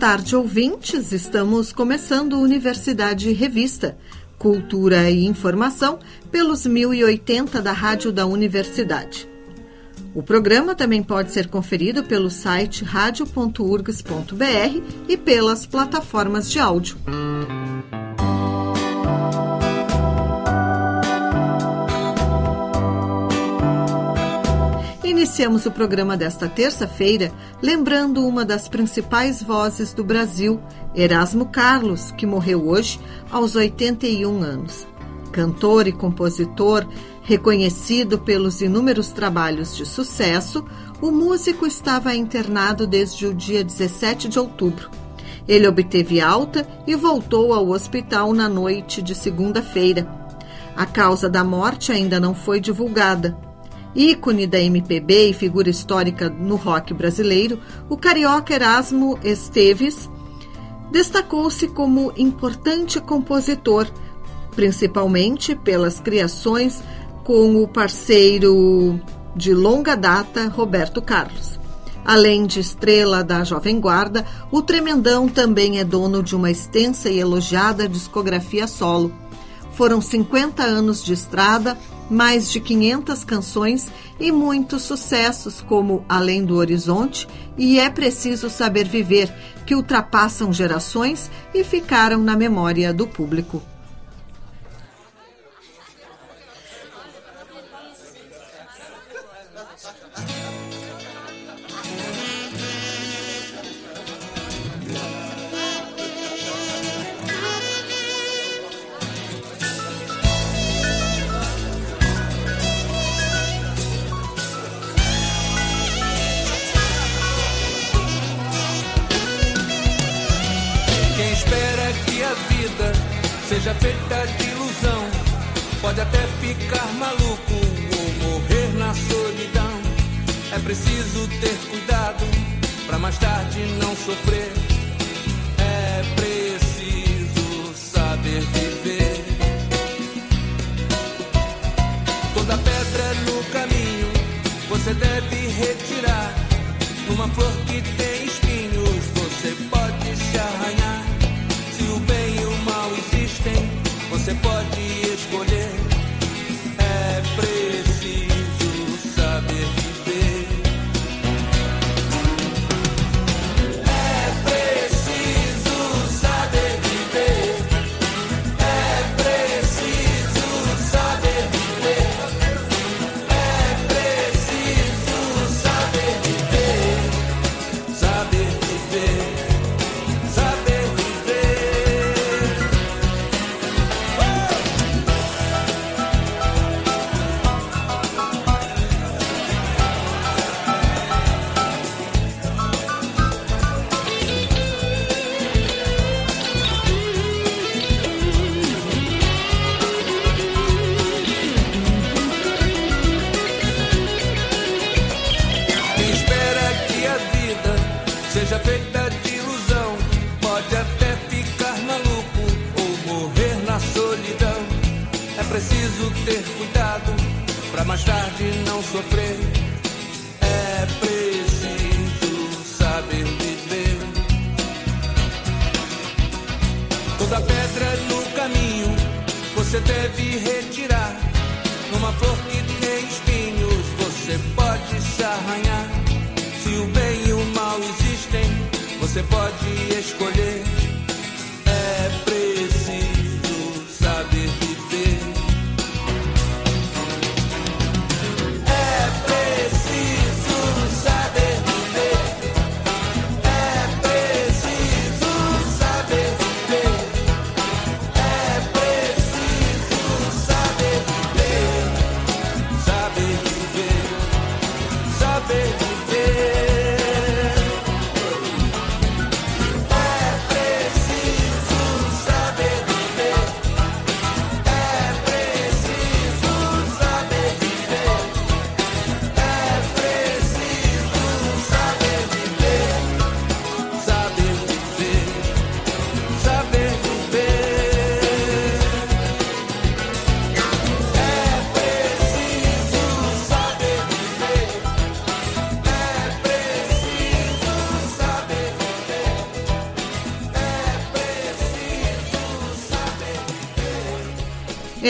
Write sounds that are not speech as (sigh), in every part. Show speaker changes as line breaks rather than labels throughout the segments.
tarde, ouvintes. Estamos começando Universidade Revista, Cultura e Informação pelos 1080 da Rádio da Universidade. O programa também pode ser conferido pelo site radio.urgs.br e pelas plataformas de áudio. Iniciamos o programa desta terça-feira lembrando uma das principais vozes do Brasil, Erasmo Carlos, que morreu hoje aos 81 anos. Cantor e compositor, reconhecido pelos inúmeros trabalhos de sucesso, o músico estava internado desde o dia 17 de outubro. Ele obteve alta e voltou ao hospital na noite de segunda-feira. A causa da morte ainda não foi divulgada. Ícone da MPB e figura histórica no rock brasileiro, o carioca Erasmo Esteves destacou-se como importante compositor, principalmente pelas criações com o parceiro de longa data Roberto Carlos. Além de estrela da Jovem Guarda, o Tremendão também é dono de uma extensa e elogiada discografia solo. Foram 50 anos de estrada mais de 500 canções e muitos sucessos como Além do Horizonte e É Preciso Saber Viver, que ultrapassam gerações e ficaram na memória do público.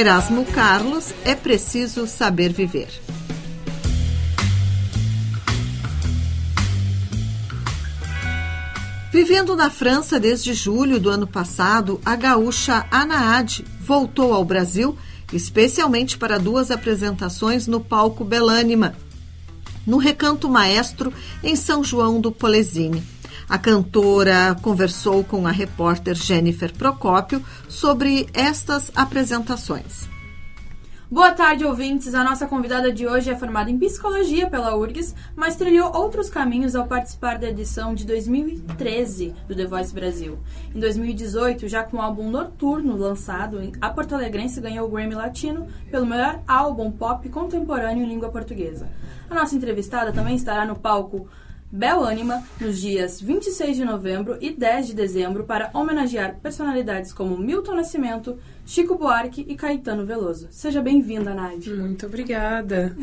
Erasmo Carlos, é preciso saber viver. Vivendo na França desde julho do ano passado, a gaúcha Anaad voltou ao Brasil, especialmente para duas apresentações no palco Belânima, no Recanto Maestro, em São João do Polesine. A cantora conversou com a repórter Jennifer Procópio sobre estas apresentações.
Boa tarde, ouvintes. A nossa convidada de hoje é formada em psicologia pela URGS, mas trilhou outros caminhos ao participar da edição de 2013 do The Voice Brasil. Em 2018, já com o álbum Noturno lançado, a Porto Alegrense ganhou o Grammy Latino pelo melhor álbum pop contemporâneo em língua portuguesa. A nossa entrevistada também estará no palco Bel Anima nos dias 26 de novembro e 10 de dezembro para homenagear personalidades como Milton Nascimento, Chico Buarque e Caetano Veloso. Seja bem-vinda, Nadi.
Muito obrigada.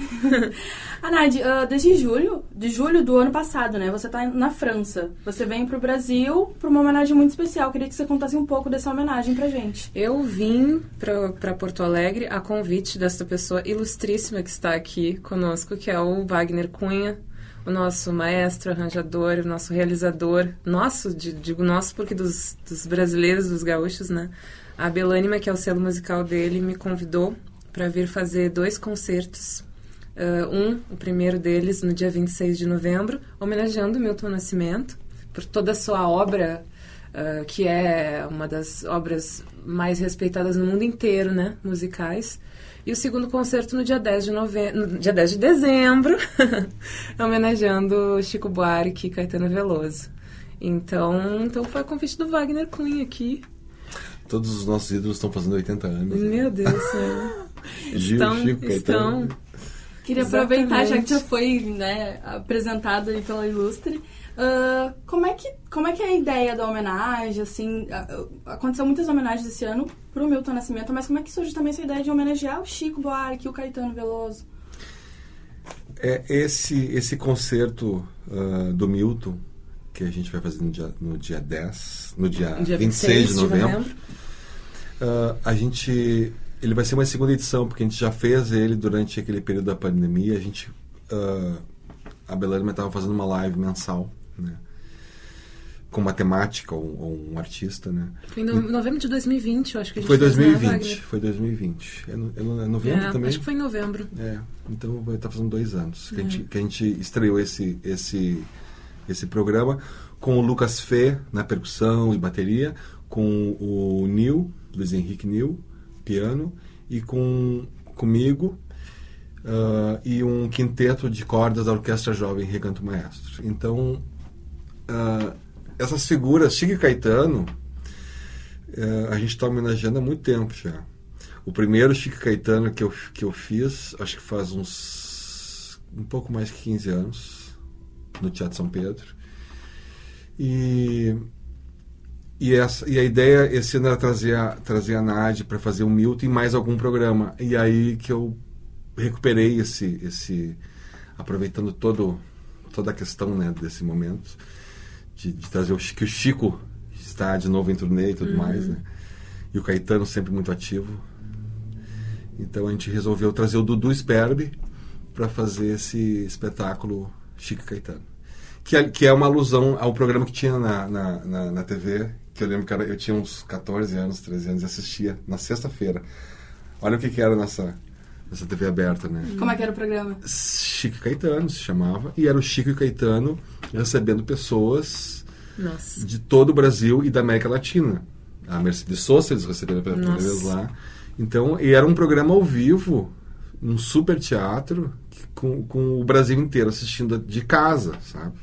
(laughs)
Nadi, uh, desde julho, de julho do ano passado, né? Você está na França. Você vem para o Brasil para uma homenagem muito especial. Queria que você contasse um pouco dessa homenagem para gente.
Eu vim para Porto Alegre a convite desta pessoa ilustríssima que está aqui conosco, que é o Wagner Cunha, o nosso maestro, arranjador, o nosso realizador, nosso, digo nosso porque dos, dos brasileiros, dos gaúchos, né? A Belânima, que é o selo musical dele, me convidou para vir fazer dois concertos. Uh, um, o primeiro deles, no dia 26 de novembro, homenageando Milton Nascimento por toda a sua obra, uh, que é uma das obras mais respeitadas no mundo inteiro, né? Musicais. E o segundo concerto no dia 10 de, nove... no dia 10 de dezembro, (laughs) homenageando Chico Buarque e Caetano Veloso. Então, então foi o convite do Wagner Cunha aqui.
Todos os nossos ídolos estão fazendo 80 anos.
Né? Meu Deus do céu. (laughs)
Gil, estão, Chico, Caetano. Estão.
Queria Exatamente. aproveitar, já que já foi né, apresentado pela Ilustre, Uh, como, é que, como é que é a ideia da homenagem, assim, uh, aconteceu muitas homenagens esse ano pro Milton Nascimento, mas como é que surge também essa ideia de homenagear o Chico Buarque, o Caetano Veloso?
É esse, esse concerto uh, do Milton, que a gente vai fazer no dia, no dia 10, no dia, dia 26, 26 de novembro, de novembro. a gente ele vai ser uma segunda edição, porque a gente já fez ele durante aquele período da pandemia. A gente. Uh, a Belarma estava fazendo uma live mensal né? com matemática ou, ou, um artista, né?
Foi em novembro de 2020, eu acho que a gente
Foi 2020, foi 2020. É, no, é, é novembro é, também?
Acho que foi em novembro.
É, então vai estar tá fazendo dois anos que, a gente, é. que a gente estreou esse, esse, esse programa com o Lucas Fê na percussão e bateria, com o Nil, Luiz Henrique Nil, piano, e com comigo, Uh, e um quinteto de cordas da Orquestra Jovem Recanto Maestro. Então, uh, essas figuras, Chico e Caetano, uh, a gente está homenageando há muito tempo já. O primeiro Chico Caetano que eu, que eu fiz, acho que faz uns um pouco mais de 15 anos, no Teatro São Pedro. E, e, essa, e a ideia esse ano era trazer a, trazer a Nádia para fazer o Milton e mais algum programa. E aí que eu recuperei esse, esse aproveitando todo, toda a questão né, desse momento de, de trazer o Chico. O Chico está de novo em turnê e tudo uhum. mais, né? E o Caetano sempre muito ativo. Então a gente resolveu trazer o Dudu Sperbe para fazer esse espetáculo Chico Caetano. Que é, que é uma alusão ao programa que tinha na, na, na, na TV, que eu lembro que era, eu tinha uns 14 anos, 13 anos e assistia na sexta-feira. Olha o que, que era nessa, nessa TV aberta, né?
Como é que era o programa?
Chico Caetano se chamava. E era o Chico e Caetano recebendo pessoas
Nossa.
de todo o Brasil e da América Latina. A Mercedes Sosa eles receberam pela primeira vez lá. Então, e era um programa ao vivo, um super teatro, com, com o Brasil inteiro assistindo de casa, sabe?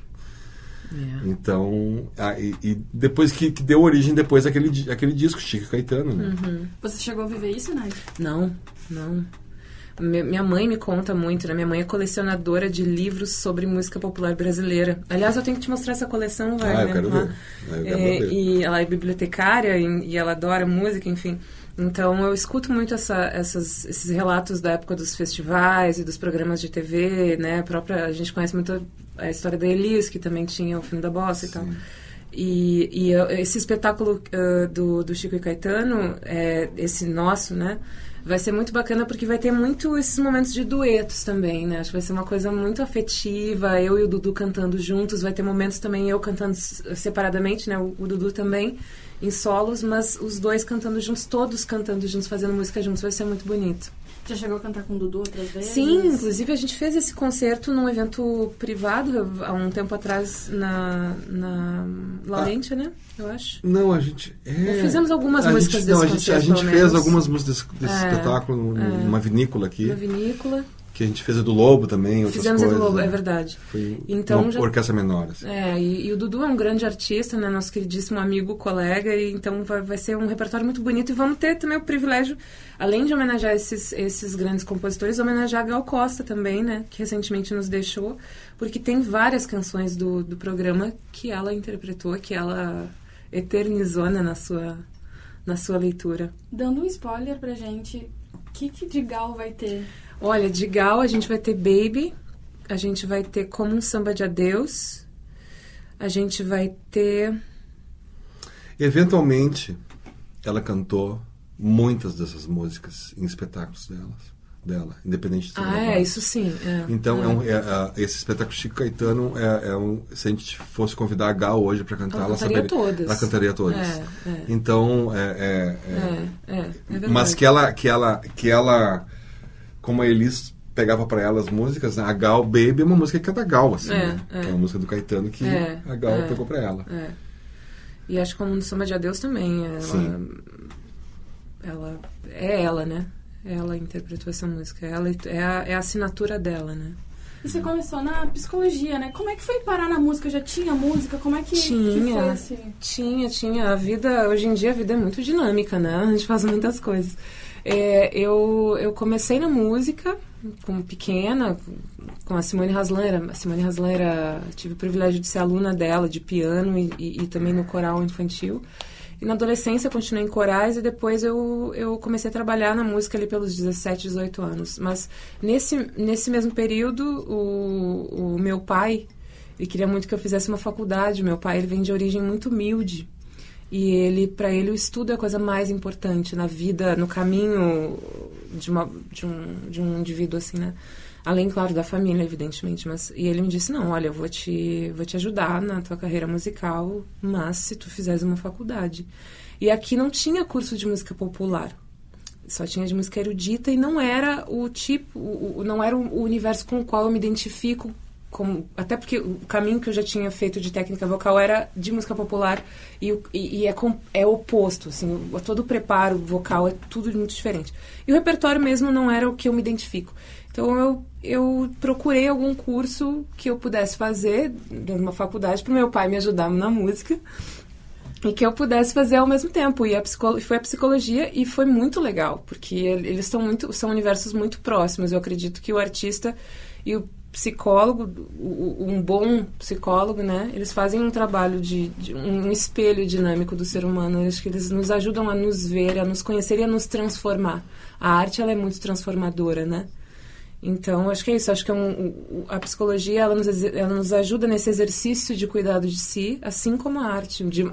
É.
Então, ah, e, e, depois que, que, deu origem depois aquele, aquele disco, Chico Caetano, né?
Uhum. Você chegou a viver isso, né?
Não, não. Minha mãe me conta muito, né? Minha mãe é colecionadora de livros sobre música popular brasileira. Aliás, eu tenho que te mostrar essa coleção,
vai, ah, eu quero ver.
Ah, eu quero é, ver. E ela é bibliotecária e, ela adora música, enfim. Então eu escuto muito essa, essas, esses relatos da época dos festivais e dos programas de TV, né? A própria a gente conhece muito a história da Elis, que também tinha o filme da bossa e tal. E, e esse espetáculo uh, do, do Chico e Caetano, é, esse nosso, né? Vai ser muito bacana porque vai ter muito esses momentos de duetos também, né? Acho que vai ser uma coisa muito afetiva, eu e o Dudu cantando juntos, vai ter momentos também eu cantando separadamente, né? O, o Dudu também em solos, mas os dois cantando juntos, todos cantando juntos, fazendo música juntos, vai ser muito bonito.
Já chegou a cantar com o Dudu outras vezes?
Sim, inclusive a gente fez esse concerto num evento privado há um tempo atrás na, na Laurentian, né? Eu acho.
Não, a gente. É,
Fizemos algumas
a
músicas
gente, não,
desse
a gente, a
concerto,
gente
pelo
fez algumas músicas desse, desse
É,
espetáculo
é.
numa vinícola aqui.
Na vinícola.
Que a gente fez a do Lobo também, outras
Fizemos a do
coisas.
Lobo,
né?
é verdade.
Foi
Então
uma
já-
orquestra menor. assim.
É, e, e o Dudu é um grande artista, né? Nosso queridíssimo amigo, colega, e então vai, vai ser um repertório muito bonito. E vamos ter também o privilégio, além de homenagear esses, esses grandes compositores, homenagear a Gal Costa também, né? Que recentemente nos deixou, porque tem várias canções do, do programa que ela interpretou, que ela eternizou né, na, sua, na sua leitura.
Dando um spoiler pra gente, o que, que de Gal vai ter?
Olha, de Gal a gente vai ter Baby, a gente vai ter Como um Samba de Adeus, a gente vai ter.
Eventualmente, ela cantou muitas dessas músicas em espetáculos delas, dela, independente de
Ah, é, isso sim. é.
Então,
É.
é um- é, esse espetáculo Chico Caetano, é, é um, se a gente fosse convidar a Gal hoje para cantar,
Ela
ela,
cantaria
saberia,
todas.
Ela cantaria todas.
É, é.
Então, é, é- é- mas que ela, que ela, que ela, como a Elis pegava para ela as músicas, né? a Gal Baby é uma música que é da Gal, assim,
É,
né?
é.
que é uma música do Caetano que
É,
a Gal
é.
pegou para ela.
É. E acho que como no Samba de Adeus também. Ela,
Sim.
ela é ela, né? Ela interpretou essa música. Ela é a, é a assinatura dela, né?
E você começou na psicologia, né? Como é que foi parar na música? Já tinha música? Como é que, que
Tinha.
foi esse...
Tinha, tinha. A vida, hoje em dia, a vida é muito dinâmica, né? A gente faz muitas coisas. É, eu, eu comecei na música, como pequena, com a Simone Haslan. A Simone Haslan era, tive o privilégio de ser aluna dela, de piano e, e, e também no coral infantil. E na adolescência continuei em corais e depois eu, eu comecei a trabalhar na música ali pelos 17, 18 anos. Mas nesse, nesse mesmo período, o, o meu pai, ele queria muito que eu fizesse uma faculdade. Meu pai, ele vem de origem muito humilde. E ele, para ele, o estudo é a coisa mais importante na vida, no caminho de, uma, de, um, de um indivíduo assim, né? Além, claro, da família, evidentemente. Mas, e ele me disse, não, olha, eu vou te, vou te ajudar na tua carreira musical, mas se tu fizeres uma faculdade. E aqui não tinha curso de música popular. Só tinha de música erudita e não era o tipo, o, não era o universo com o qual eu me identifico como, até porque o caminho que eu já tinha feito de técnica vocal era de música popular e, e, e é, é oposto, assim, o- todo o preparo vocal é tudo muito diferente. E o repertório mesmo não era o que eu me identifico. Então eu, eu procurei algum curso que eu pudesse fazer numa faculdade para o meu pai me ajudar na música e que eu pudesse fazer ao mesmo tempo. E a foi a psicologia e foi muito legal, porque el- eles estão muito, são universos muito próximos. Eu acredito que o artista e o psicólogo, um bom psicólogo, né? Eles fazem um trabalho de, de um espelho dinâmico do ser humano. Acho que eles nos ajudam a nos ver, a nos conhecer e a nos transformar. A arte ela é muito transformadora, né? Então, acho que é isso. Acho que é um, a psicologia ela nos, ela nos ajuda nesse exercício de cuidado de si, assim como a arte. De-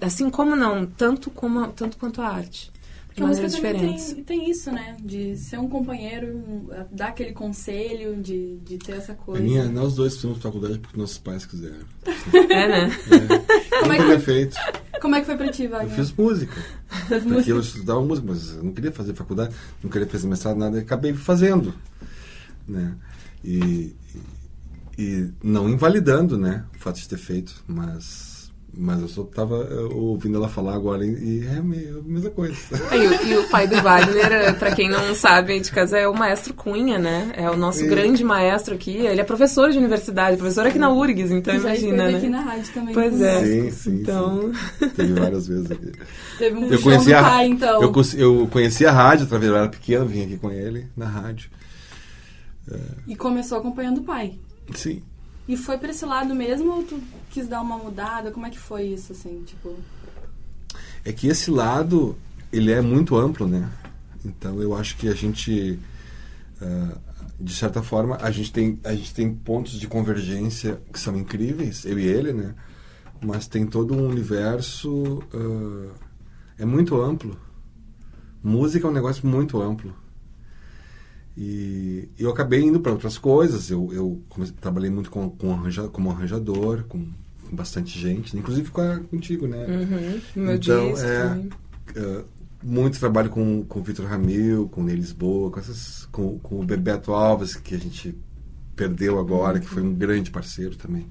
assim como não, tanto, como, tanto quanto a arte.
Porque a música também tem, tem isso, né? De ser um companheiro, dar aquele conselho, de, de ter essa
A
coisa.
minha, nós dois fizemos faculdade porque nossos pais quiseram. (laughs)
É, né?
Eu
Como é que-
teria feito.
Como é que foi pra ti,
Eu
Wagner?
fiz música. (laughs) Porque
música?
eu estudava música, mas eu não queria fazer faculdade, não queria fazer mestrado, nada, e acabei fazendo. Né? E, e, e não invalidando né, o fato de ter feito, mas, mas eu só estava ouvindo ela falar agora e, e é a me- a mesma coisa.
E o, e o pai do Wagner, pra quem não sabe de casa, é o maestro Cunha, né? É o nosso
E-
grande maestro aqui. Ele é professor de universidade, professor aqui na URGS, então
já
imagina,
aqui
né?
na rádio também.
Pois
com
é.
Sim, sim,
Então,
Teve várias vezes aqui.
Teve um
Eu conheci,
do
a,
pai, então.
eu, eu conheci a rádio através, eu era pequeno, vim aqui com ele na rádio.
E começou acompanhando o pai.
Sim.
E foi pra esse lado mesmo ou tu quis dar uma mudada? Como é que foi isso, assim, tipo...
É que esse lado, ele é muito amplo, né? Então eu acho que a gente, ah, de certa forma, a gente, tem, a gente tem pontos de convergência que são incríveis, eu e ele, né? Mas tem todo um universo, ah, é muito amplo. Música é um negócio muito amplo. E eu acabei indo para outras coisas. Eu, eu comecei- trabalhei muito com, com arranja, como arranjador, com, com bastante gente, inclusive com a- contigo, né?
Uhum. Meu
Então,
disco
é. Uh, muito trabalho com, com o Vitor Ramil, com o Ney Lisboa, com, essas, com, com o Bebeto Alves, que a gente perdeu agora, que foi um grande parceiro também.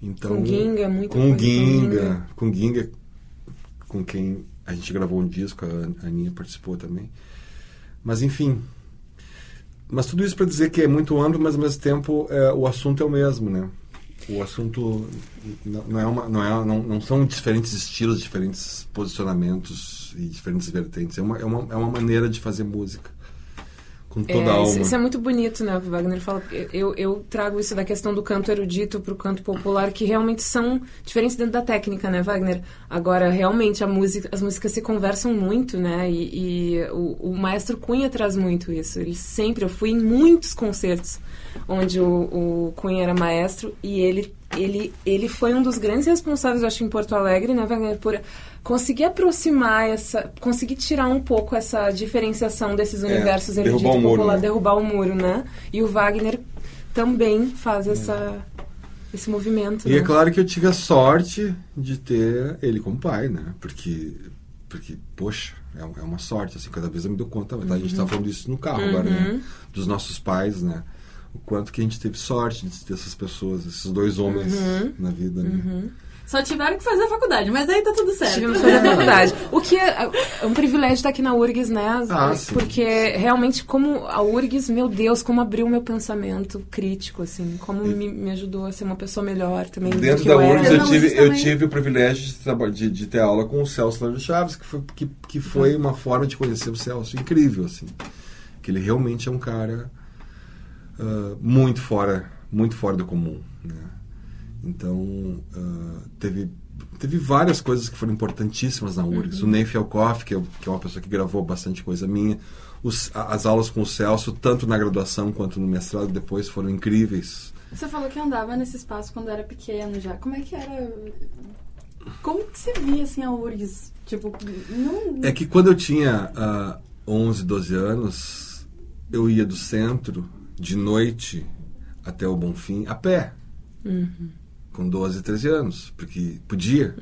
Então,
Com Ginga, muita
com Ginga. com Ginga, com quem a gente gravou um disco, a Aninha participou também. Mas enfim, mas tudo isso para dizer que é muito amplo, mas ao mesmo tempo é, o assunto é o mesmo, né? O assunto não, é uma, não, é, não, não são diferentes estilos, diferentes posicionamentos e diferentes vertentes. É uma, é uma, é uma maneira de fazer música com toda a
É,
alma.
isso, é muito bonito, né? O que Wagner fala. Eu, eu trago isso da questão do canto erudito para o canto popular, que realmente são diferentes dentro da técnica, né, Wagner? Agora, realmente, a música, as músicas se conversam muito, né? E, e o, o maestro Cunha traz muito isso. Ele sempre, eu fui em muitos concertos onde o, o Cunha era maestro e ele, ele, ele foi um dos grandes responsáveis, eu acho, em Porto Alegre, né, Wagner, por conseguir aproximar essa, conseguir tirar um pouco essa diferenciação desses universos
derrubar
erudito
o muro,
popular,
né?
derrubar o muro, né? E o Wagner também faz essa, esse movimento.
E
né?
é claro que eu tive a sorte de ter ele como pai, né? Porque, porque poxa, é, é uma sorte, assim, cada vez eu me dou conta. tá? A gente tá falando disso no carro agora, né? Dos nossos pais, né? O quanto que a gente teve sorte de ter essas pessoas, esses dois homens na vida, né?
Só tiveram que fazer a faculdade, mas aí tá tudo certo.
Tivemos que fazer a faculdade. (laughs) O que é, é um privilégio estar aqui na URGS, né?
Ah, sim.
Porque realmente, como a URGS, meu Deus, como abriu meu pensamento crítico, assim. Como me, me ajudou a ser uma pessoa melhor também. do
Dentro
que
da
eu.
URGS eu tive, eu tive o privilégio de, de, de ter aula com o Celso Lano Chaves, que foi, que, que foi uma forma de conhecer o Celso incrível, assim. Que ele realmente é um cara ah, muito fora, muito fora do comum, né? Então, ah, teve, teve várias coisas que foram importantíssimas na URGS. O Ney Felkoff, que é, que é uma pessoa que gravou bastante coisa minha. Os- as aulas com o Celso, tanto na graduação quanto no mestrado depois, foram incríveis.
Você falou que andava nesse espaço quando era pequeno já. Como é que era? Como que você via assim a URGS? Tipo, não.
É que quando eu tinha ah, 11, 12 anos, eu ia do centro de noite até o Bonfim a pé. Com 12, 13 anos. Porque podia.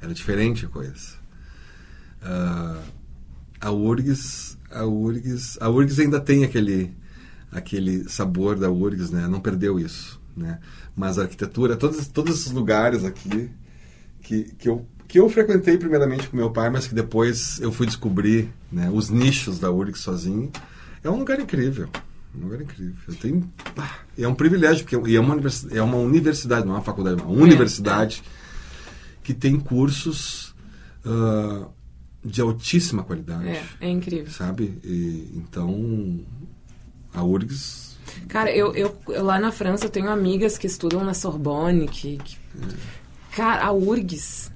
Era diferente a coisa. Ah, a URGS, a URGS, a URGS ainda tem aquele aquele sabor da URGS, né? Não perdeu isso, né? Mas a arquitetura, todos todos esses lugares aqui que, que eu que eu frequentei primeiramente com meu pai, mas que depois eu fui descobrir, né, os nichos da URGS sozinho, é um lugar incrível. Um lugar incrível. Eu tenho, é um privilégio porque e é uma universidade, é uma universidade, não é uma faculdade, é uma universidade que tem cursos ah, de altíssima qualidade
É, é incrível.
sabe? E, então, a URGS.
Cara, eu, eu, eu lá na França eu tenho amigas que estudam na Sorbonne, que, que- cara, a URGS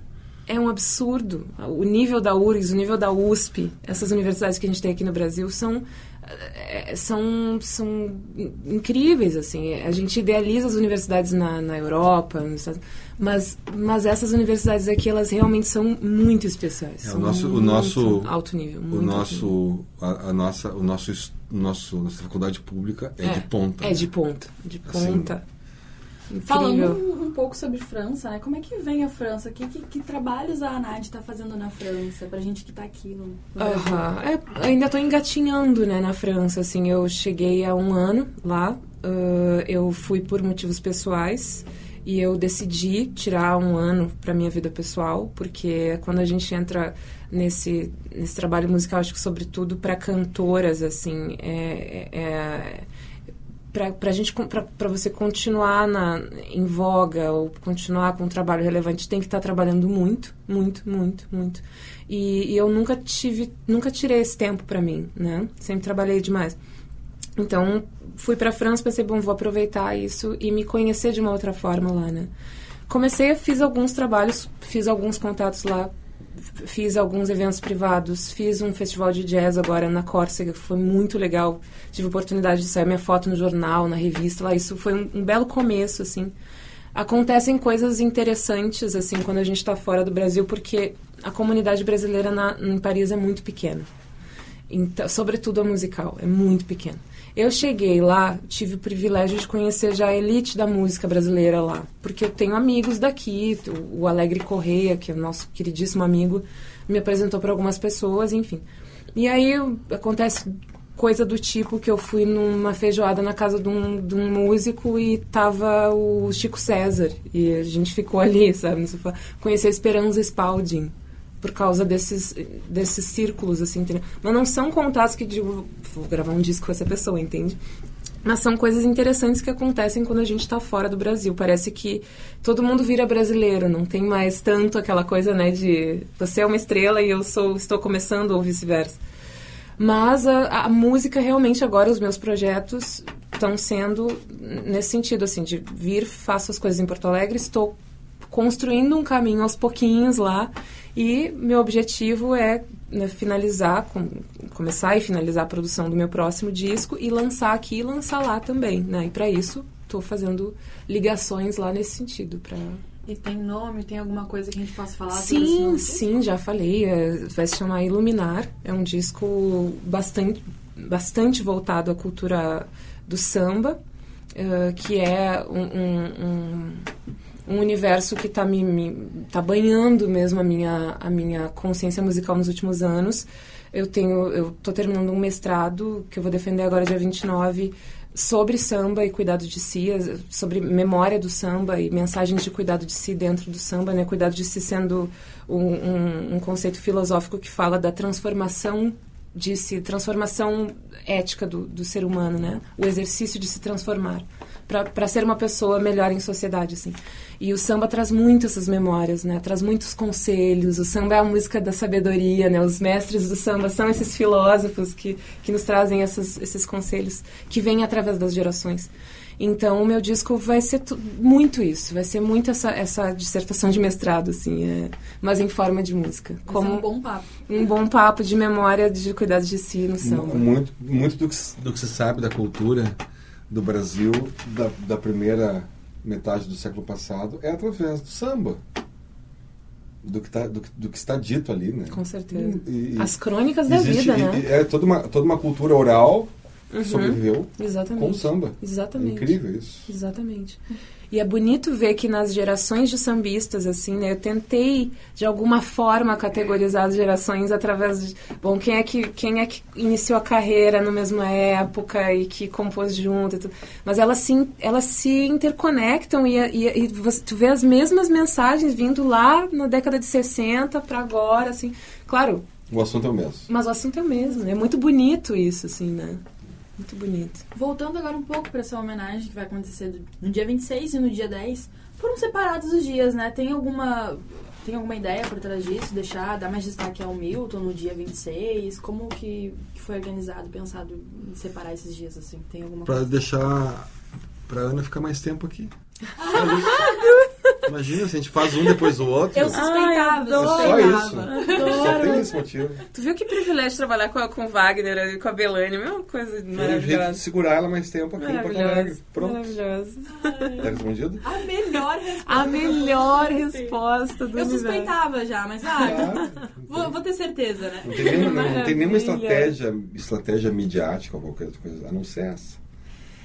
é um absurdo. O nível da URGS, o nível da USP, essas universidades que a gente tem aqui no Brasil são são, são incríveis, assim. A gente idealiza as universidades na, na Europa, Estados- mas, mas essas universidades aqui, elas realmente são muito especiais.
É, o nosso- o nosso-
alto nível.
O
nível.
nosso, a, a nossa, o nosso, nosso, nossa faculdade pública é, de ponta.
É de ponta. De
Assim,
ponta.
Falando
Incrível.
um, um pouco sobre França, né? Como é que vem a França? Que, que, que trabalhos a ANAD está fazendo na França? Pra gente que tá aqui no.
É, ainda estou engatinhando, né, na França, assim, eu cheguei há um ano lá, ãh, eu fui por motivos pessoais e eu decidi tirar um ano para minha vida pessoal, porque quando a gente entra nesse, nesse trabalho musical, acho que sobretudo para cantoras, assim, é, é- é para gente para você continuar na em voga ou continuar com um trabalho relevante tem que estar trabalhando muito muito muito muito. E, e eu nunca tive nunca tirei esse tempo para mim né? Sempre trabalhei demais. Então fui para França pensei bom vou aproveitar isso e me conhecer de uma outra forma lá né? Comecei fiz alguns trabalhos fiz alguns contatos lá fiz alguns eventos privados, fiz um festival de jazz agora na Córcega, que foi muito legal. Tive oportunidade de sair minha foto no jornal, na revista lá. Isso foi um, um belo começo, assim. Acontecem coisas interessantes, assim, quando a gente está fora do Brasil, porque a comunidade brasileira na, em Paris é muito pequena. Então, sobretudo a musical, é muito pequena. Eu cheguei lá, tive o privilégio de conhecer já a elite da música brasileira lá, porque eu tenho amigos daqui, o Alegre Correia, que é o nosso queridíssimo amigo, me apresentou para algumas pessoas, enfim. E aí acontece coisa do tipo que eu fui numa feijoada na casa de um, de um músico e tava o Chico César. E a gente ficou ali, sabe? Conheci a Esperança Spalding por causa desses, desses círculos, assim, entendeu? Mas não são contatos que digo, vou gravar um disco com essa pessoa, entende? Mas são coisas interessantes que acontecem quando a gente está fora do Brasil. Parece que todo mundo vira brasileiro, não tem mais tanto aquela coisa, né, de você é uma estrela e eu sou, estou começando ou vice-versa. Mas a, a, música realmente agora, os meus projetos estão sendo nesse sentido, assim, de vir, faço as coisas em Porto Alegre, estou construindo um caminho aos pouquinhos lá e meu objetivo é né, finalizar, com, começar e finalizar a produção do meu próximo disco e lançar aqui e lançar lá também, né? E para isso estou fazendo ligações lá nesse sentido para
e tem nome, tem alguma coisa que a gente possa falar?
Sim, sim, já falei. É, vai se chamar Iluminar. É um disco bastante, bastante voltado à cultura do samba, uh, que é um, um, um um universo que está me, me tá banhando mesmo a minha a minha consciência musical nos últimos anos. Eu tenho eu tô terminando um mestrado que eu vou defender agora dia 29 sobre samba e cuidado de si, sobre memória do samba e mensagens de cuidado de si dentro do samba, né? Cuidado de si sendo um, um, um conceito filosófico que fala da transformação de si, transformação ética do, do ser humano, né? O exercício de se transformar para ser uma pessoa melhor em sociedade, assim. E o samba traz muito essas memórias, né? Traz muitos conselhos. O samba é a música da sabedoria, né? Os mestres do samba são esses filósofos que, que nos trazem essas, esses conselhos que vêm através das gerações. Então, o meu disco vai ser muito isso, vai ser muito essa, essa dissertação de mestrado, assim, é, mas em forma de música.
Vai como um bom papo.
Um bom papo de memória, de cuidado de si no samba.
Muito, muito do, que, do que se sabe da cultura do Brasil da, da primeira metade do século passado é através do samba. Do que, tá, do, do que está dito ali, né?
Com certeza. E, As crônicas da vida, né?
é toda uma, toda uma cultura oral uhum. sobreviveu
Exatamente.
com o samba.
Exatamente.
É incrível isso.
Exatamente. E é bonito ver que nas gerações de sambistas, assim, né? Eu tentei, de alguma forma, categorizar as gerações através de... Bom, quem é que, quem é que iniciou a carreira na mesma época e que compôs junto e tudo. Mas elas se, elas se interconectam e, e, e você, tu vê as mesmas mensagens vindo lá na década de 60 para agora, assim. Claro...
O assunto é o mesmo.
Mas o assunto é o mesmo? É muito bonito isso, assim, né? Muito bonito.
Voltando agora um pouco para essa homenagem que vai acontecer no dia 26 e no dia 10, foram separados os dias, né? Tem alguma tem alguma ideia por trás disso? Deixar, dar mais destaque ao Milton no dia 26? Como que, que foi organizado, pensado em separar esses dias, assim? Tem alguma
Pra deixar... Pra Ana ficar mais tempo aqui. (laughs) Imagina se a gente faz um depois do outro.
Eu suspeitava, eu
Só isso. Adoro. Só tem esse motivo.
Tu viu que privilégio trabalhar com, com o Wagner e com a Belane? Mesma coisa maravilhosa.
Foi um jeito de segurar ela mais tempo aqui no Porto Alegre. Pronto.
Maravilhoso.
Tá respondido?
A melhor resposta.
A melhor resposta do
Eu suspeitava já, mas ah, vou, vou, ter certeza, né?
Não tem, nenhuma, não tem nenhuma estratégia, estratégia midiática ou qualquer coisa, a não ser essa.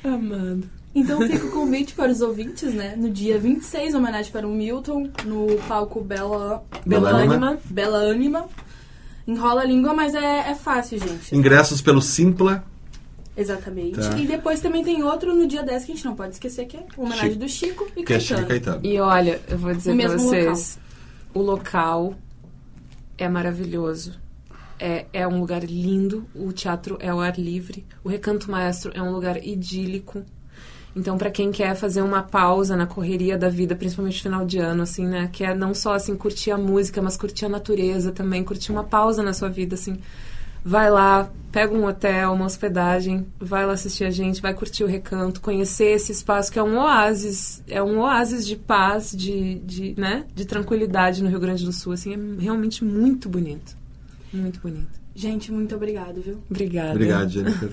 Amado.
Então fica o convite para os ouvintes, né? No dia 26, homenagem para o Milton, no palco Bela,
Bela, Bela Anima.
Bela Anima. Enrola a língua, mas é, é fácil, gente.
Ingressos pelo Simpla.
Exatamente. Tá. E depois também tem outro no dia 10 que a gente não pode esquecer, que é homenagem Chico. do Chico e que Caetano. É Chico Caetano.
E olha, eu vou dizer para vocês, local. o local é maravilhoso. É, é um lugar lindo, o teatro é ao ar livre, o Recanto Maestro é um lugar idílico, então, para quem quer fazer uma pausa na correria da vida, principalmente final de ano, assim, né? Quer não só, assim, curtir a música, mas curtir a natureza também, curtir uma pausa na sua vida, assim. Vai lá, pega um hotel, uma hospedagem, vai lá assistir a gente, vai curtir o recanto, conhecer esse espaço que é um oásis, é um oásis de paz, de, de, né? de tranquilidade no Rio Grande do Sul, assim, é realmente muito bonito. Muito bonito.
Gente, muito obrigado, viu?
Obrigada.
Obrigado, Jennifer.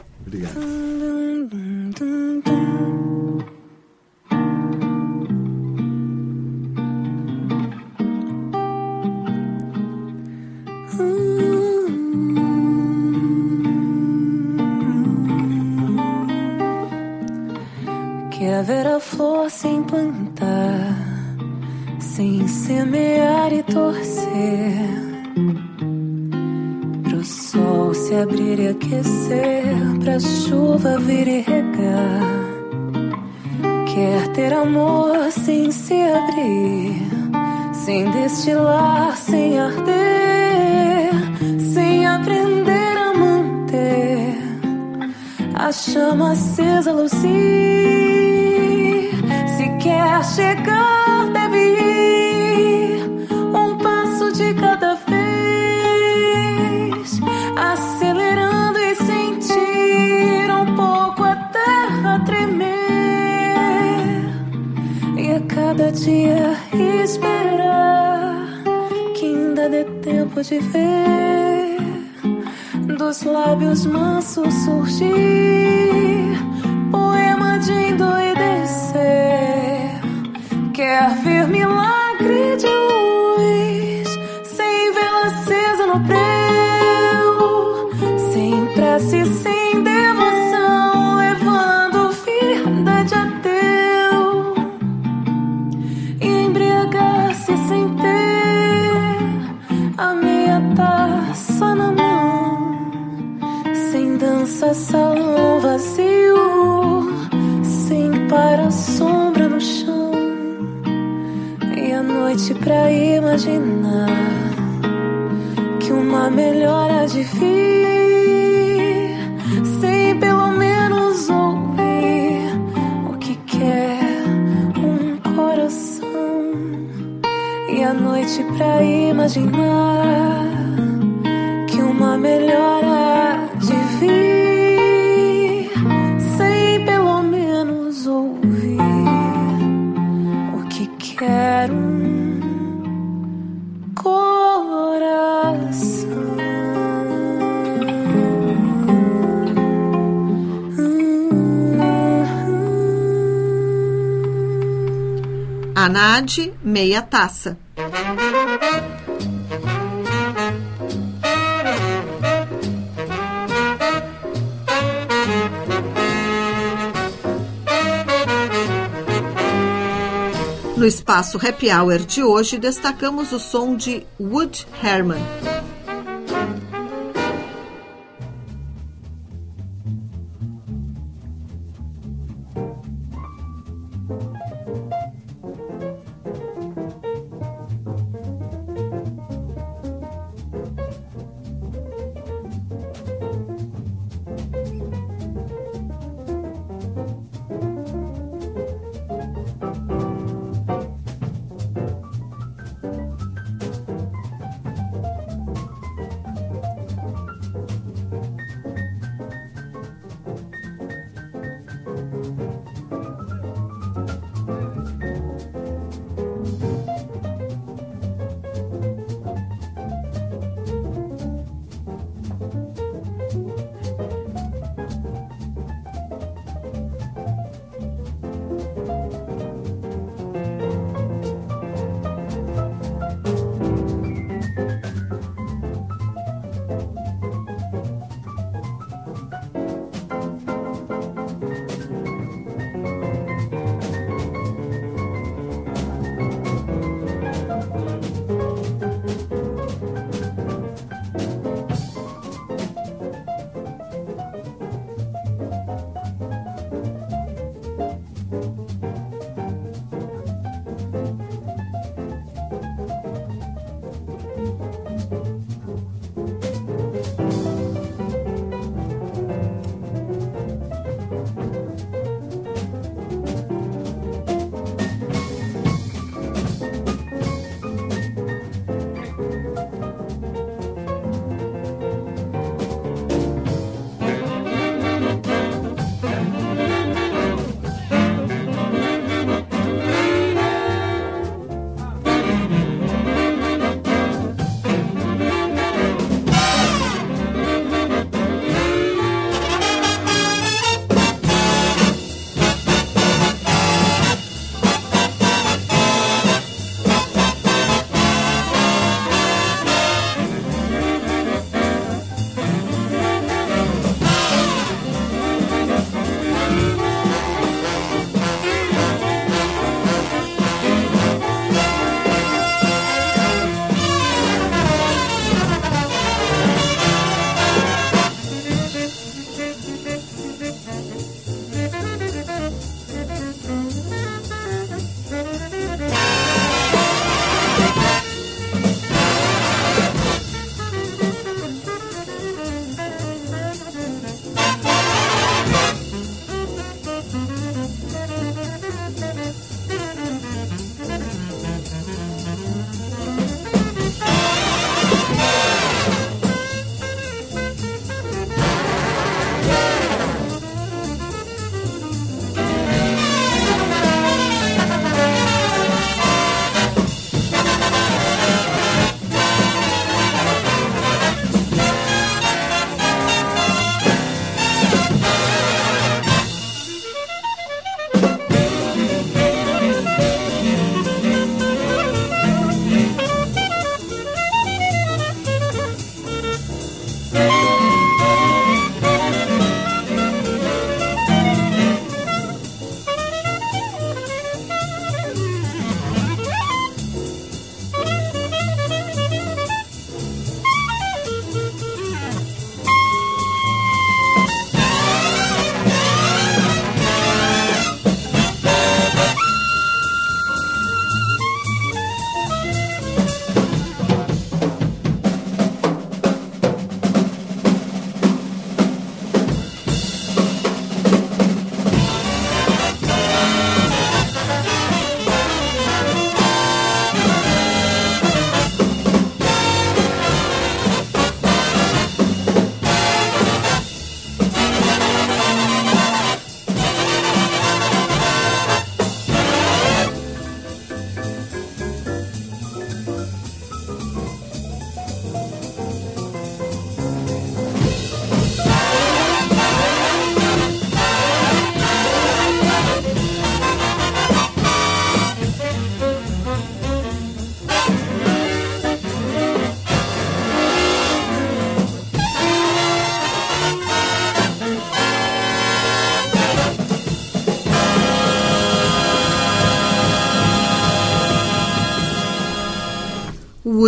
(laughs) Obrigado.
Quer ver a flor sem plantar, sem semear e torcer se abrir e aquecer, pra chuva vir e regar. Quer ter amor sem se abrir, sem destilar, sem arder, sem aprender a manter a chama acesa lucir. Se quer chegar, deve ir um passo de cada dia esperar que ainda dê tempo de ver dos lábios mansos surgir poema de endoidecer. Quer ver milagre de luz e a noite pra imaginar que uma melhor
Anade, meia taça. No espaço Happy Hour de hoje, destacamos o som de Wood Herman.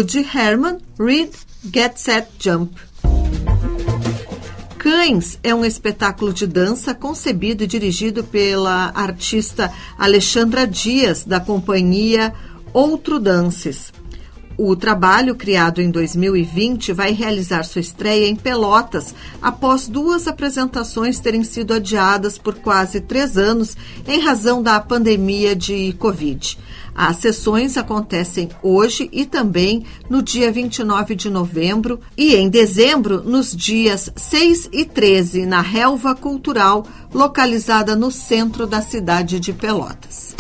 Woody Herman, Read, Get Set, Jump. Cães é um espetáculo de dança concebido e dirigido pela artista Alexandra Dias, da companhia Outro Dances. O trabalho, criado em 2020, vai realizar sua estreia em Pelotas, após duas apresentações terem sido adiadas por quase três anos em razão da pandemia de Covid. As sessões acontecem hoje e também no dia 29 de novembro e em dezembro, nos dias 6 e 13, na Relva Cultural, localizada no centro da cidade de Pelotas.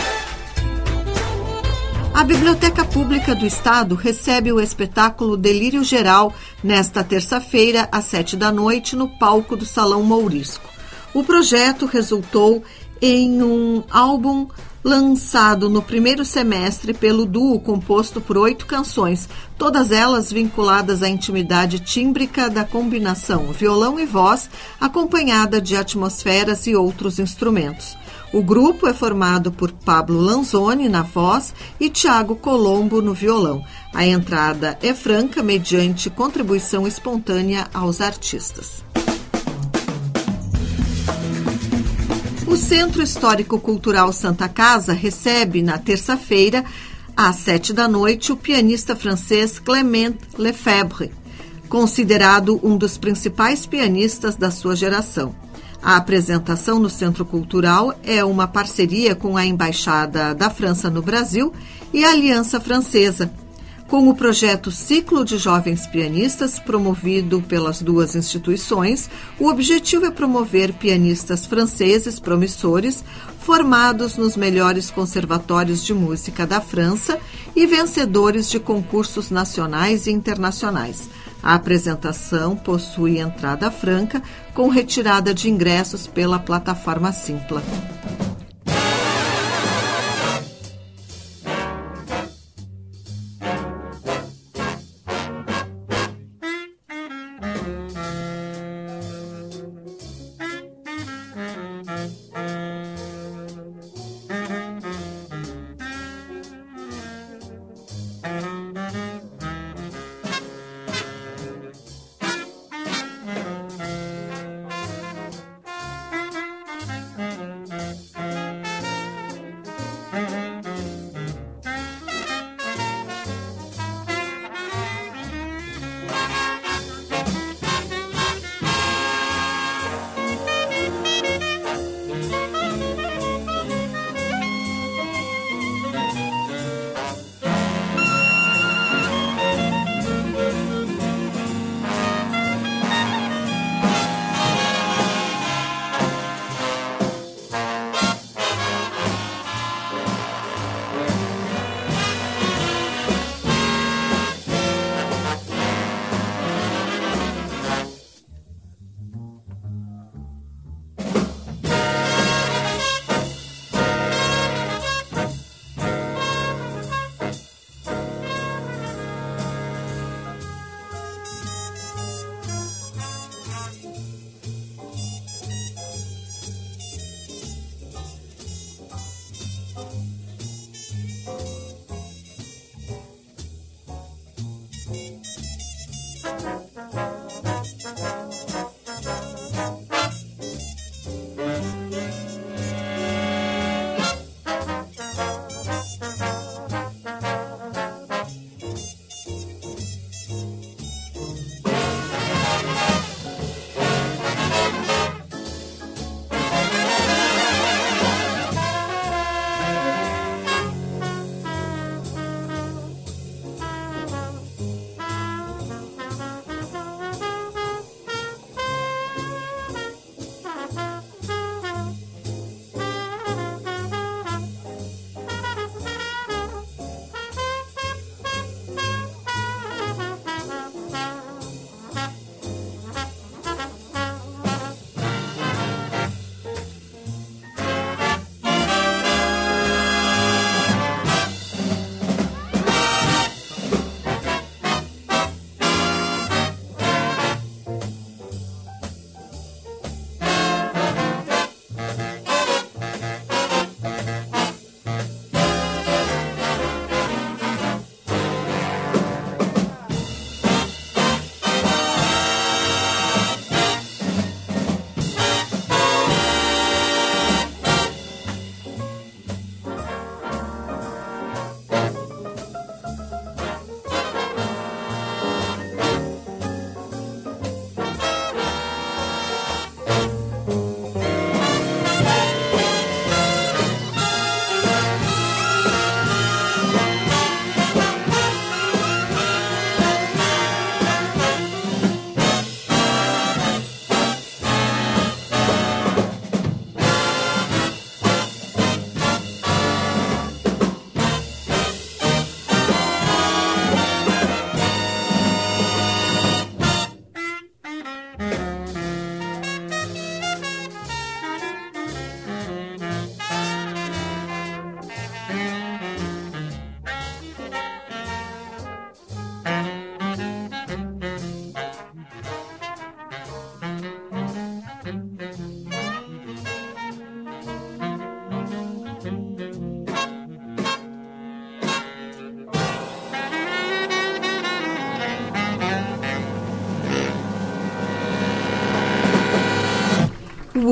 A Biblioteca Pública do Estado recebe o espetáculo Delírio Geral nesta terça-feira, às sete da noite, no palco do Salão Mourisco. O projeto resultou em um álbum lançado no primeiro semestre pelo duo composto por oito canções, todas elas vinculadas à intimidade tímbrica da combinação violão e voz, acompanhada de atmosferas e outros instrumentos. O grupo é formado por Pablo Lanzoni na voz e Tiago Colombo no violão. A entrada é franca mediante contribuição espontânea aos artistas. O Centro Histórico Cultural Santa Casa recebe na terça-feira, às sete da noite, o pianista francês Clement Lefebvre, considerado um dos principais pianistas da sua geração. A apresentação no Centro Cultural é uma parceria com a Embaixada da França no Brasil e a Aliança Francesa. Com o projeto Ciclo de Jovens Pianistas, promovido pelas duas instituições, o objetivo é promover pianistas franceses promissores, formados nos melhores conservatórios de música da França e vencedores de concursos nacionais e internacionais. A apresentação possui entrada franca, com retirada de ingressos pela plataforma Simpla.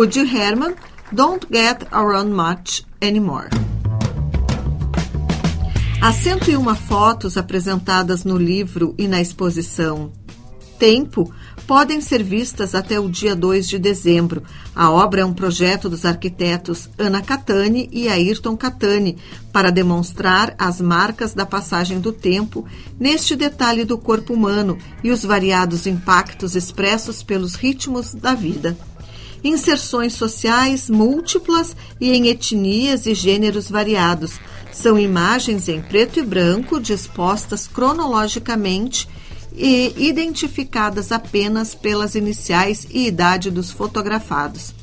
Woody Herman, Don't Get Around Much Anymore. As 101 fotos apresentadas no livro e na exposição Tempo podem ser vistas até o dia 2 de dezembro. A obra é um projeto dos arquitetos Ana Catani e Ayrton Catani para demonstrar as marcas da passagem do tempo neste detalhe do corpo humano e os variados impactos expressos pelos ritmos da vida inserções sociais múltiplas e em etnias e gêneros variados. São imagens em preto e branco dispostas cronologicamente e identificadas apenas pelas iniciais e idade dos fotografados.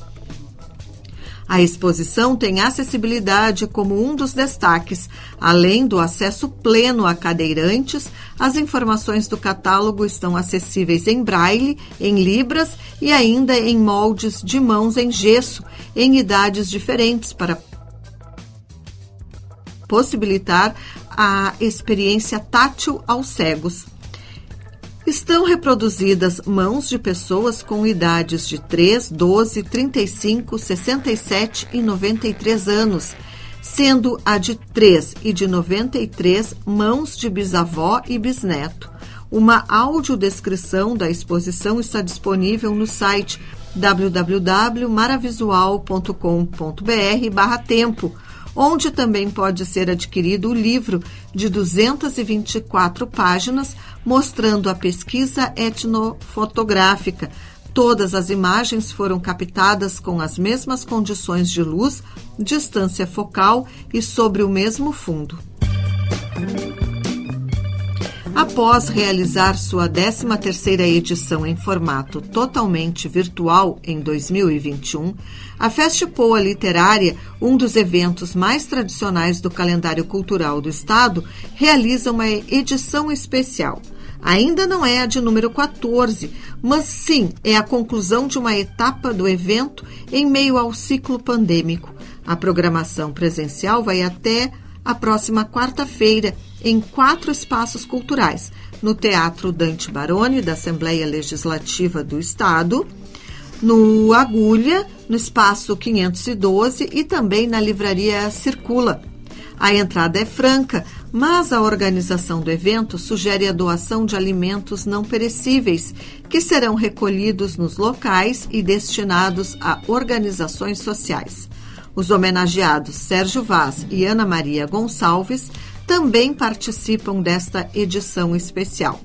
A exposição tem acessibilidade como um dos destaques. Além do acesso pleno a cadeirantes, as informações do catálogo estão acessíveis em braille, em libras e ainda em moldes de mãos em gesso, em idades diferentes, para possibilitar a experiência tátil aos cegos. Estão reproduzidas mãos de pessoas com idades de 3, 12, 35, 67 e 93 anos, sendo a de 3 e de 93 mãos de bisavó e bisneto. Uma audiodescrição da exposição está disponível no site www.maravisual.com.br/tempo onde também pode ser adquirido o livro de 224 páginas mostrando a pesquisa etnofotográfica. Todas as imagens foram captadas com as mesmas condições de luz, distância focal e sobre o mesmo fundo. Após realizar sua 13ª edição em formato totalmente virtual em 2021, a Festipoa Literária, um dos eventos mais tradicionais do calendário cultural do estado, realiza uma edição especial. Ainda não é a de número 14, mas sim é a conclusão de uma etapa do evento em meio ao ciclo pandêmico. A programação presencial vai até a próxima quarta-feira em quatro espaços culturais: no Teatro Dante Baroni, da Assembleia Legislativa do Estado, no Agulha, no Espaço 512 e também na Livraria Circula. A entrada é franca, mas a organização do evento sugere a doação de alimentos não perecíveis, que serão recolhidos nos locais e destinados a organizações sociais. Os homenageados Sérgio Vaz e Ana Maria Gonçalves também participam desta edição especial.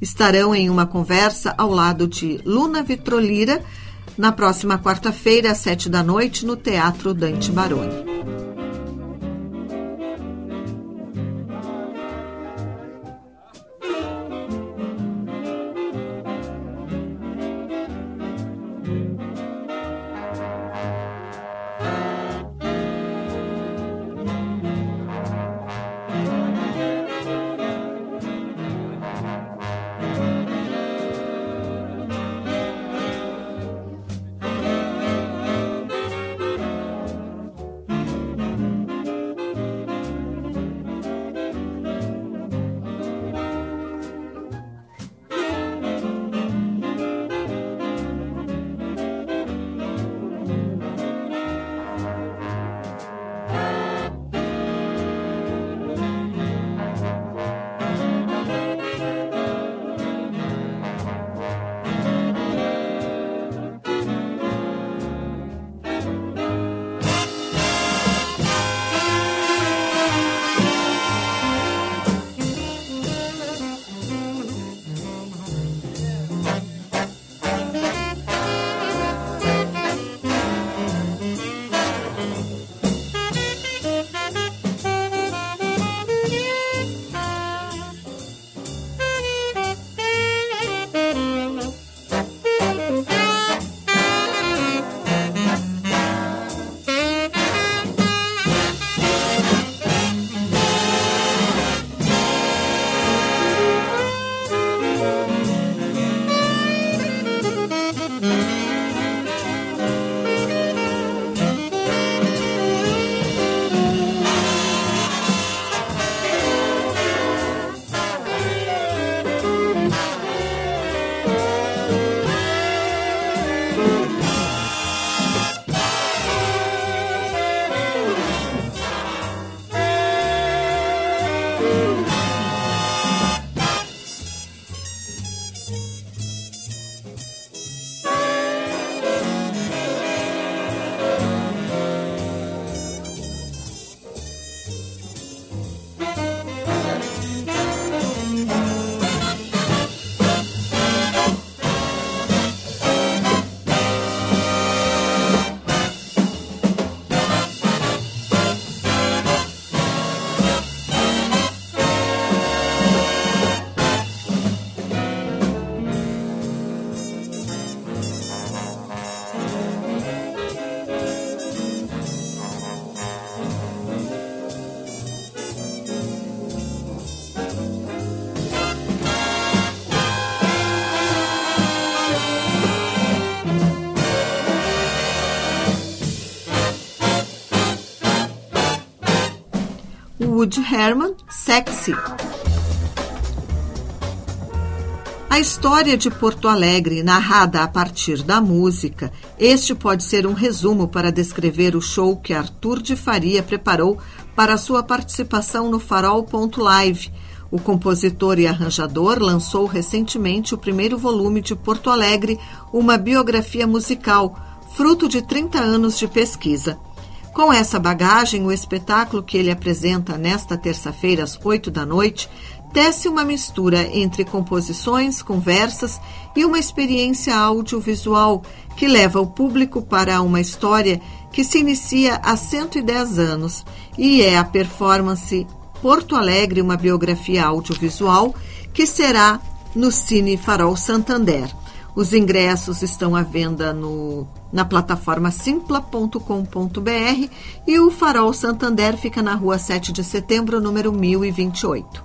Estarão em uma conversa ao lado de Luna Vitrolira na próxima quarta-feira, às sete da noite, no Teatro Dante Baroni. Wood Herman, Sexy. A história de Porto Alegre, narrada a partir da música, este pode ser um resumo para descrever o show que Arthur de Faria preparou para sua participação no Farol.live. O compositor e arranjador lançou recentemente o primeiro volume de Porto Alegre, uma biografia musical, fruto de 30 anos de pesquisa. Com essa bagagem, o espetáculo que ele apresenta nesta terça-feira, às 8 da noite, tece uma mistura entre composições, conversas e uma experiência audiovisual que leva o público para uma história que se inicia há 110 anos e é a performance Porto Alegre, uma biografia audiovisual que será no Cine Farol Santander. Os ingressos estão à venda no, na plataforma simpla.com.br e o Farol Santander fica na rua 7 de setembro, número 1028.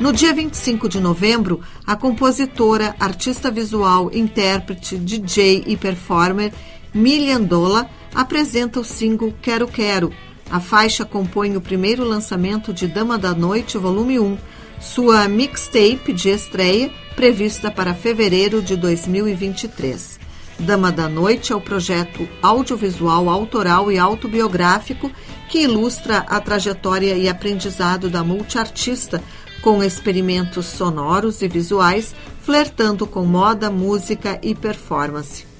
No dia 25 de novembro, a compositora, artista visual, intérprete, DJ e performer Milian Dola apresenta o single Quero Quero. A faixa compõe o primeiro lançamento de Dama da Noite, volume 1, sua mixtape de estreia prevista para fevereiro de 2023. Dama da Noite é o projeto audiovisual autoral e autobiográfico que ilustra a trajetória e aprendizado da multiartista com experimentos sonoros e visuais, flertando com moda, música e performance.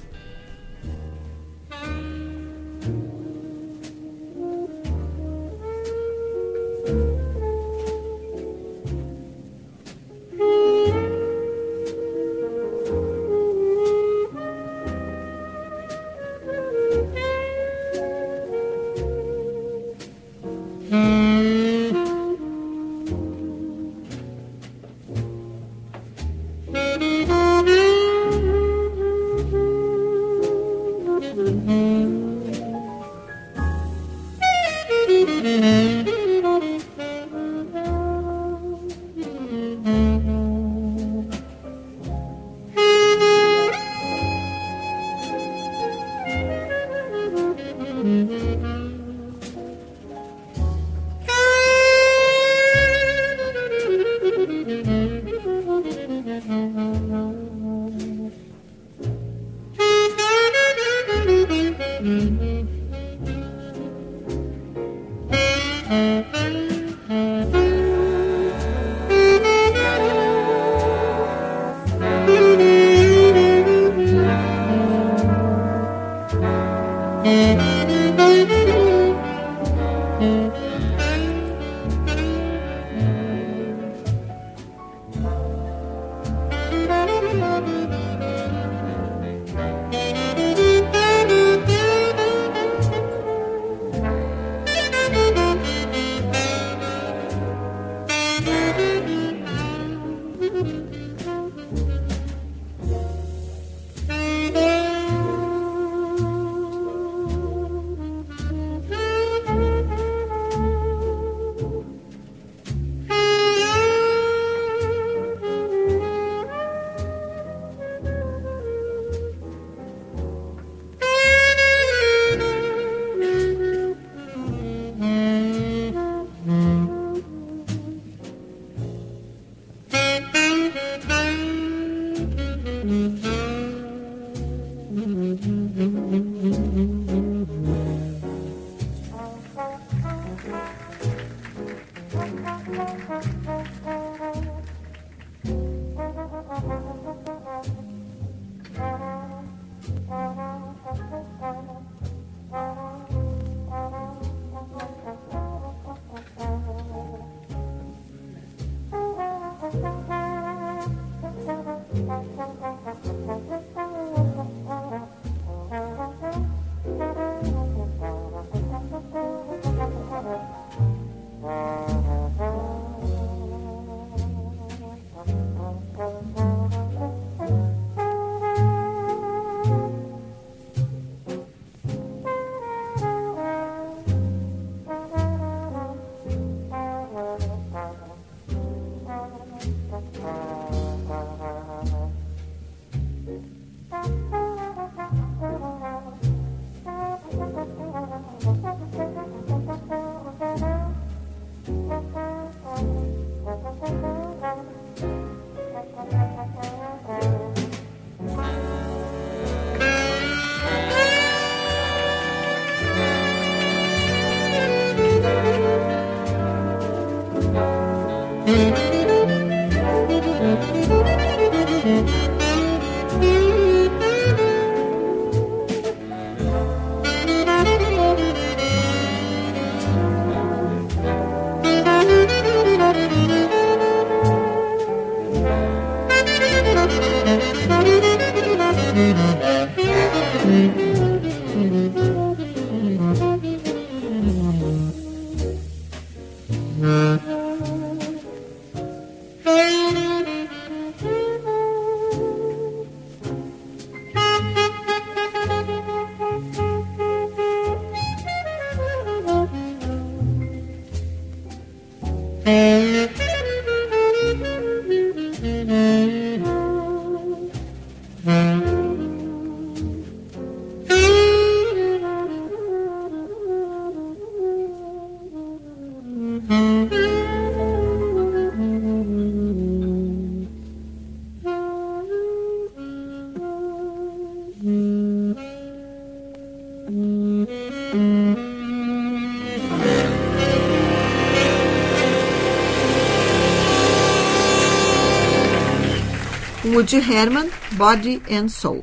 Woody Herman, Body and Soul.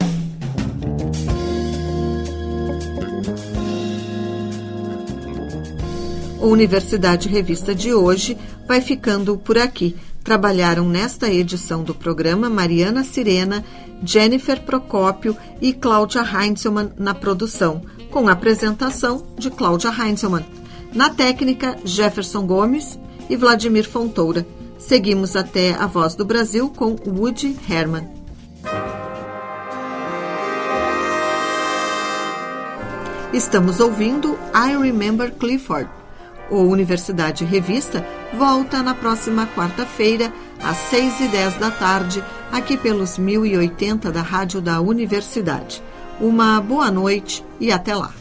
O Universidade Revista de hoje vai ficando por aqui. Trabalharam nesta edição do programa Mariana Sirena, Jennifer Procópio e Cláudia Heinzelmann na produção, com apresentação de Cláudia Heinzelmann. Na técnica, Jefferson Gomes e Vladimir Fontoura. Seguimos até a Voz do Brasil com Woody Herman. Estamos ouvindo I Remember Clifford. O Universidade Revista volta na próxima quarta-feira, às 6 e 10 da tarde, aqui pelos 1080 da Rádio da Universidade. Uma boa noite e até lá.